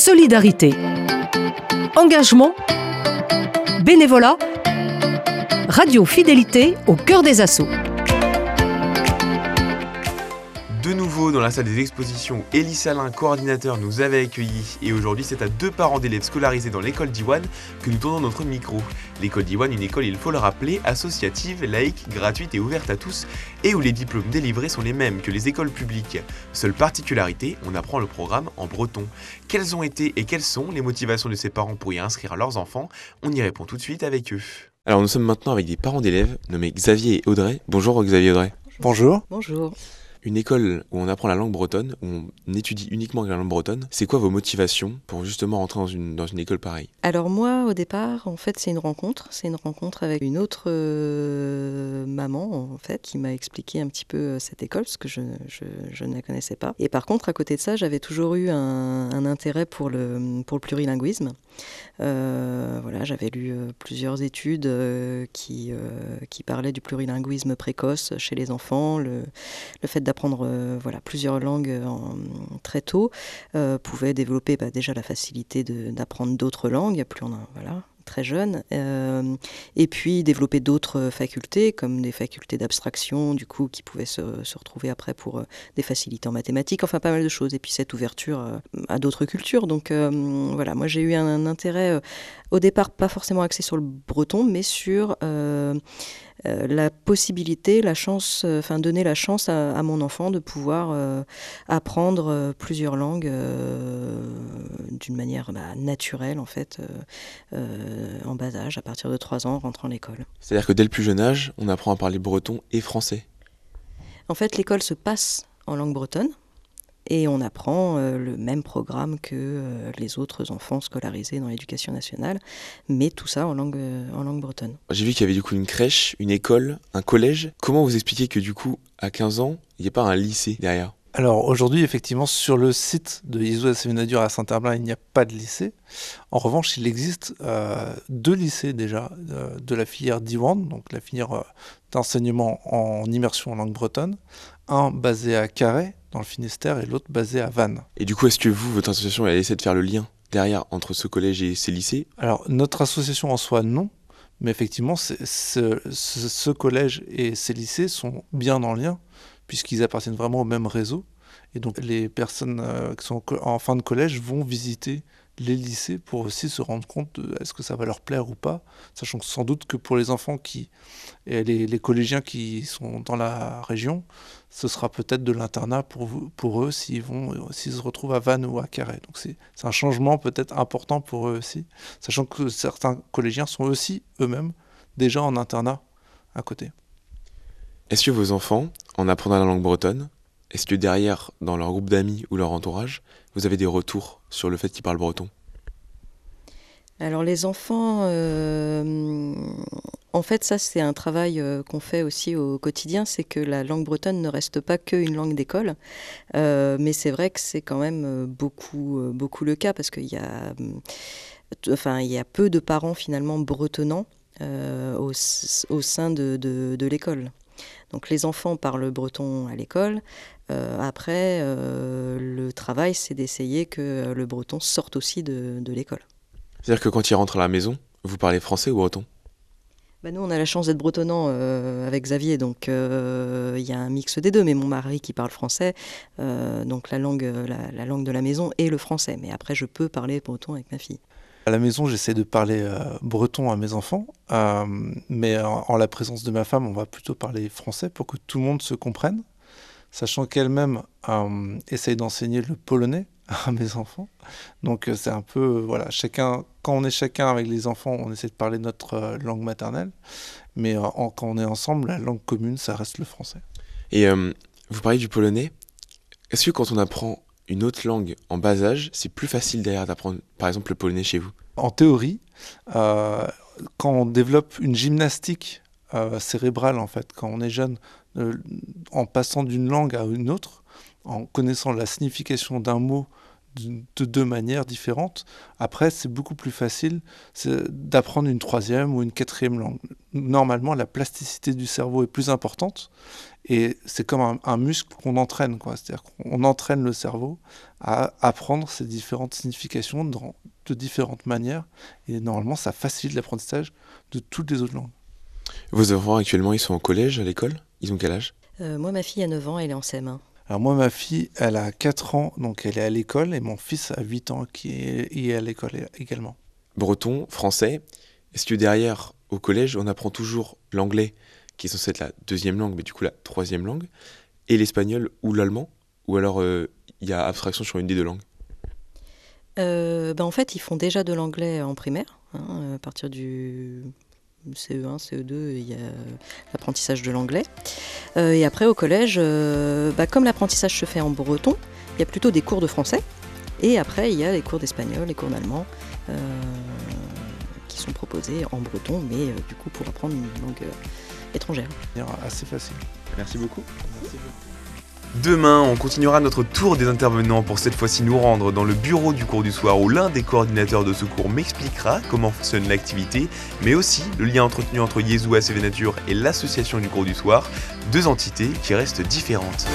solidarité, engagement, bénévolat, radio fidélité au cœur des assauts. De nouveau dans la salle des expositions, Elie Salin, coordinateur, nous avait accueillis et aujourd'hui c'est à deux parents d'élèves scolarisés dans l'école d'Iwan que nous tournons notre micro. L'école d'Iwan, une école, il faut le rappeler, associative, laïque, gratuite et ouverte à tous et où les diplômes délivrés sont les mêmes que les écoles publiques. Seule particularité, on apprend le programme en breton. Quelles ont été et quelles sont les motivations de ces parents pour y inscrire leurs enfants? On y répond tout de suite avec eux. Alors nous sommes maintenant avec des parents d'élèves nommés Xavier et Audrey. Bonjour Xavier et Audrey. Bonjour. Bonjour une école où on apprend la langue bretonne, où on étudie uniquement la langue bretonne, c'est quoi vos motivations pour justement rentrer dans une, école pareille? Alors moi, au départ, en fait, c'est une rencontre. C'est une rencontre avec une autre euh, maman, en fait, qui m'a expliqué un petit peu euh, cette école, parce que je, ne la connaissais pas. Et par contre, à côté de ça, j'avais toujours eu un, intérêt pour le, plurilinguisme. Euh, voilà, j'avais lu plusieurs études qui, parlaient du plurilinguisme précoce chez les enfants, le, le fait d'apprendre voilà, plusieurs langues en, très tôt pouvait développer bah, déjà la facilité d'apprendre d'autres langues, plus a, voilà, très jeune, euh, et puis développer d'autres facultés, comme des facultés d'abstraction, du coup, qui pouvaient se, retrouver après pour euh, des facilités en mathématiques, enfin pas mal de choses, et puis cette ouverture euh, à d'autres cultures. Donc voilà, moi j'ai eu un, intérêt au départ pas forcément axé sur le breton, mais sur euh, la possibilité, la chance, euh, enfin donner la chance à, mon enfant de pouvoir euh, apprendre plusieurs langues d'une manière bah, naturelle en fait, en bas âge, à partir de 3 ans, en rentrant à l'école. C'est-à-dire que dès le plus jeune âge, on apprend à parler breton et français. En fait, l'école se passe en langue bretonne et on apprend euh, le même programme que euh, les autres enfants scolarisés dans l'éducation nationale, mais tout ça en langue, euh, en langue bretonne. J'ai vu qu'il y avait du coup une crèche, une école, un collège. Comment vous expliquez que du coup, à 15 ans, il n'y a pas un lycée derrière? Alors aujourd'hui, effectivement, sur le site de Isou Séminadur à Saint-Herblain, il n'y a pas de lycée. En revanche, il existe euh, deux lycées déjà de la filière Diwan, donc la filière d'enseignement en immersion en langue bretonne. Un basé à Carré, dans le Finistère et l'autre basé à Vannes. Et du coup, est-ce que vous, votre association, elle essaie de faire le lien derrière entre ce collège et ces lycées? Alors, notre association en soi, non. Mais effectivement, ce, ce, collège et ces lycées sont bien en lien, puisqu'ils appartiennent vraiment au même réseau. Et donc, les personnes euh, qui sont en fin de collège vont visiter les lycées pour aussi se rendre compte de est-ce que ça va leur plaire ou pas, sachant que sans doute que pour les enfants qui et les, collégiens qui sont dans la région, ce sera peut-être de l'internat pour, pour eux s'ils vont s'ils se retrouvent à Vannes ou à Carré. Donc c'est un changement peut-être important pour eux aussi, sachant que certains collégiens sont aussi eux-mêmes déjà en internat à côté. Est-ce que vos enfants, en apprenant la langue bretonne, est-ce que derrière, dans leur groupe d'amis ou leur entourage, vous avez des retours sur le fait qu'ils parlent breton? Alors les enfants, euh, en fait ça c'est un travail euh, qu'on fait aussi au quotidien, c'est que la langue bretonne ne reste pas qu'une langue d'école, euh, mais c'est vrai que c'est quand même beaucoup, le cas parce qu'il y a, enfin, y a peu de parents finalement bretonnants au, sein de l'école. Donc les enfants parlent breton à l'école. Euh, après, euh, le travail, c'est d'essayer que le breton sorte aussi de, l'école. C'est-à-dire que quand ils rentrent à la maison, vous parlez français ou breton? Bah nous, on a la chance d'être bretonnant euh, avec Xavier, donc il y a un mix des deux. Mais mon mari qui parle français, donc la langue, la, langue de la maison est le français. Mais après, je peux parler breton avec ma fille. À la maison, j'essaie de parler euh, breton à mes enfants, euh, mais en, la présence de ma femme, on va plutôt parler français pour que tout le monde se comprenne, sachant qu'elle-même euh, essaye d'enseigner le polonais à mes enfants. Donc c'est un peu, voilà, chacun, quand on est chacun avec les enfants, on essaie de parler notre langue maternelle, mais quand on est ensemble, la langue commune, ça reste le français. Et vous parlez du polonais. Est-ce que quand on apprend une autre langue en bas âge, c'est plus facile derrière d'apprendre, par exemple, le polonais chez vous. En théorie, euh, quand on développe une gymnastique euh, cérébrale, en fait, quand on est jeune, euh, en passant d'une langue à une autre, en connaissant la signification d'un mot de deux manières différentes. Après, c'est beaucoup plus facile d'apprendre une troisième ou une quatrième langue. Normalement, la plasticité du cerveau est plus importante et c'est comme un, muscle qu'on entraîne. C'est-à-dire qu'on entraîne le cerveau à apprendre ces différentes significations de différentes manières et normalement, ça facilite l'apprentissage de toutes les autres langues. Vos enfants actuellement, ils sont au collège, à l'école? Ils ont quel âge? Euh, Moi, ma fille a 9 ans, elle est en CM1. Alors moi, ma fille, elle a 4 ans, donc elle est à l'école, et mon fils a 8 ans, qui est, à l'école également. Breton, français, est-ce que derrière, au collège, on apprend toujours l'anglais, qui est censé être la deuxième langue, mais du coup la troisième langue, et l'espagnol ou l'allemand Ou alors il euh, y a abstraction sur une des deux langues? Euh, ben En fait, ils font déjà de l'anglais en primaire, hein, à partir du CE1, CE2, il y a l'apprentissage de l'anglais. Euh, et après, au collège, euh, bah, comme l'apprentissage se fait en breton, il y a plutôt des cours de français. Et après, il y a les cours d'espagnol, les cours d'allemand, euh, qui sont proposés en breton, mais du coup pour apprendre une langue étrangère. Assez facile. Merci beaucoup. Demain, on continuera notre tour des intervenants pour cette fois-ci nous rendre dans le bureau du cours du soir où l'un des coordinateurs de ce cours m'expliquera comment fonctionne l'activité, mais aussi le lien entretenu entre Yezou CV Nature et l'association du cours du soir, deux entités qui restent différentes.